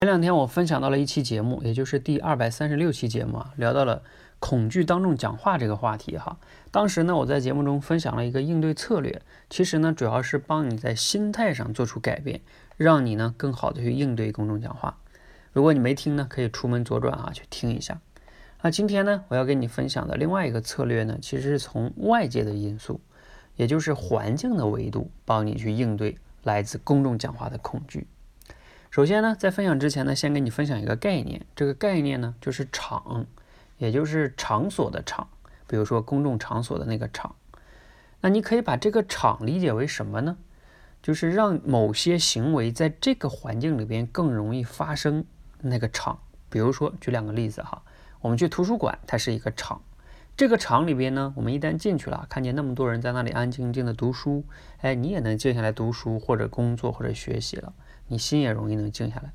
前两天我分享到了一期节目，也就是第二百三十六期节目啊，聊到了恐惧当众讲话这个话题哈。当时呢，我在节目中分享了一个应对策略，其实呢，主要是帮你在心态上做出改变，让你呢更好的去应对公众讲话。如果你没听呢，可以出门左转啊去听一下。那今天呢，我要跟你分享的另外一个策略呢，其实是从外界的因素，也就是环境的维度，帮你去应对来自公众讲话的恐惧。首先呢，在分享之前呢，先跟你分享一个概念。这个概念呢，就是场，也就是场所的场，比如说公众场所的那个场。那你可以把这个场理解为什么呢？就是让某些行为在这个环境里边更容易发生那个场。比如说，举两个例子哈，我们去图书馆，它是一个场。这个场里边呢，我们一旦进去了，看见那么多人在那里安安静静的读书，哎，你也能静下来读书或者工作或者学习了。你心也容易能静下来，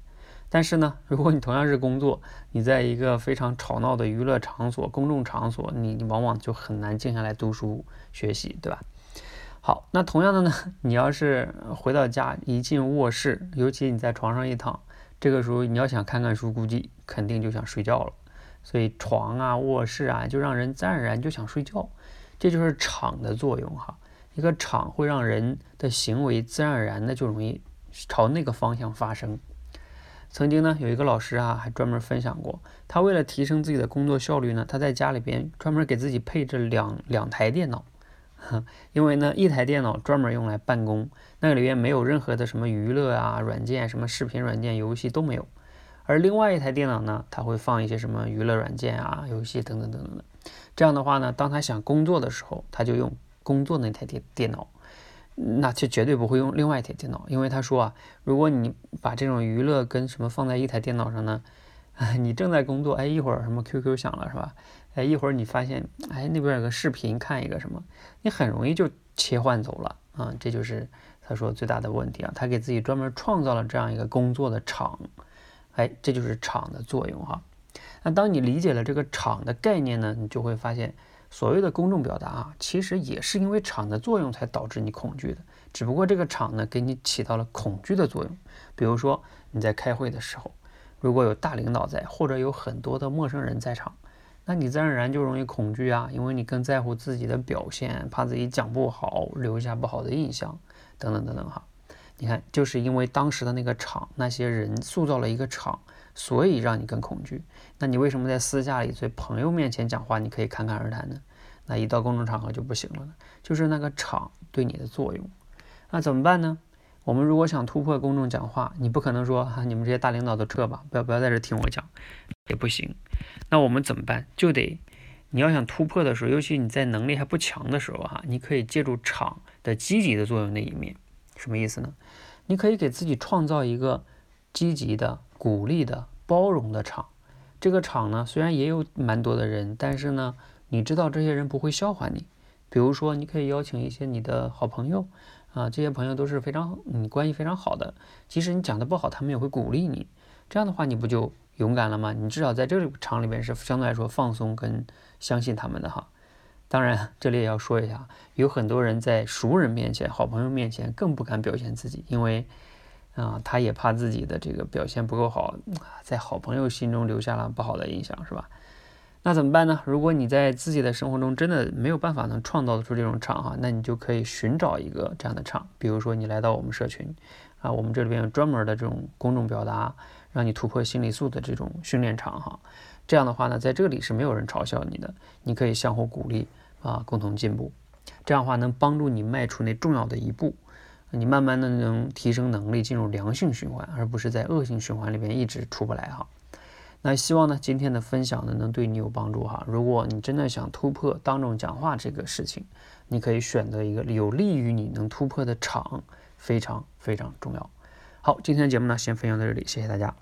但是呢，如果你同样是工作，你在一个非常吵闹的娱乐场所、公众场所，你你往往就很难静下来读书学习，对吧？好，那同样的呢，你要是回到家，一进卧室，尤其你在床上一躺，这个时候你要想看看书，估计肯定就想睡觉了。所以床啊、卧室啊，就让人自然而然就想睡觉，这就是场的作用哈。一个场会让人的行为自然而然的就容易。朝那个方向发生。曾经呢，有一个老师啊，还专门分享过，他为了提升自己的工作效率呢，他在家里边专门给自己配置两两台电脑。因为呢，一台电脑专门用来办公，那个里边没有任何的什么娱乐啊软件，什么视频软件、游戏都没有。而另外一台电脑呢，他会放一些什么娱乐软件啊、游戏等等等等的。这样的话呢，当他想工作的时候，他就用工作那台电电脑。那就绝对不会用另外一台电脑，因为他说啊，如果你把这种娱乐跟什么放在一台电脑上呢，你正在工作，哎，一会儿什么 QQ 响了是吧？哎，一会儿你发现，哎，那边有个视频，看一个什么，你很容易就切换走了啊，这就是他说最大的问题啊，他给自己专门创造了这样一个工作的场，哎，这就是场的作用哈。那当你理解了这个场的概念呢，你就会发现。所谓的公众表达啊，其实也是因为场的作用才导致你恐惧的，只不过这个场呢，给你起到了恐惧的作用。比如说你在开会的时候，如果有大领导在，或者有很多的陌生人在场，那你自然而然就容易恐惧啊，因为你更在乎自己的表现，怕自己讲不好，留下不好的印象，等等等等哈。你看，就是因为当时的那个场，那些人塑造了一个场。所以让你更恐惧，那你为什么在私下里在朋友面前讲话你可以侃侃而谈呢？那一到公众场合就不行了呢？就是那个场对你的作用，那怎么办呢？我们如果想突破公众讲话，你不可能说哈，你们这些大领导都撤吧，不要不要在这听我讲，也不行。那我们怎么办？就得你要想突破的时候，尤其你在能力还不强的时候哈，你可以借助场的积极的作用那一面，什么意思呢？你可以给自己创造一个积极的。鼓励的、包容的场，这个场呢，虽然也有蛮多的人，但是呢，你知道这些人不会笑话你。比如说，你可以邀请一些你的好朋友，啊，这些朋友都是非常你关系非常好的，即使你讲的不好，他们也会鼓励你。这样的话，你不就勇敢了吗？你至少在这个场里边是相对来说放松跟相信他们的哈。当然，这里也要说一下，有很多人在熟人面前、好朋友面前更不敢表现自己，因为。啊，他也怕自己的这个表现不够好，在好朋友心中留下了不好的印象，是吧？那怎么办呢？如果你在自己的生活中真的没有办法能创造出这种场哈，那你就可以寻找一个这样的场，比如说你来到我们社群，啊，我们这里边有专门的这种公众表达，让你突破心理素的这种训练场哈。这样的话呢，在这里是没有人嘲笑你的，你可以相互鼓励啊，共同进步。这样的话能帮助你迈出那重要的一步。你慢慢的能提升能力，进入良性循环，而不是在恶性循环里边一直出不来哈。那希望呢今天的分享呢能对你有帮助哈。如果你真的想突破当众讲话这个事情，你可以选择一个有利于你能突破的场，非常非常重要。好，今天的节目呢先分享到这里，谢谢大家。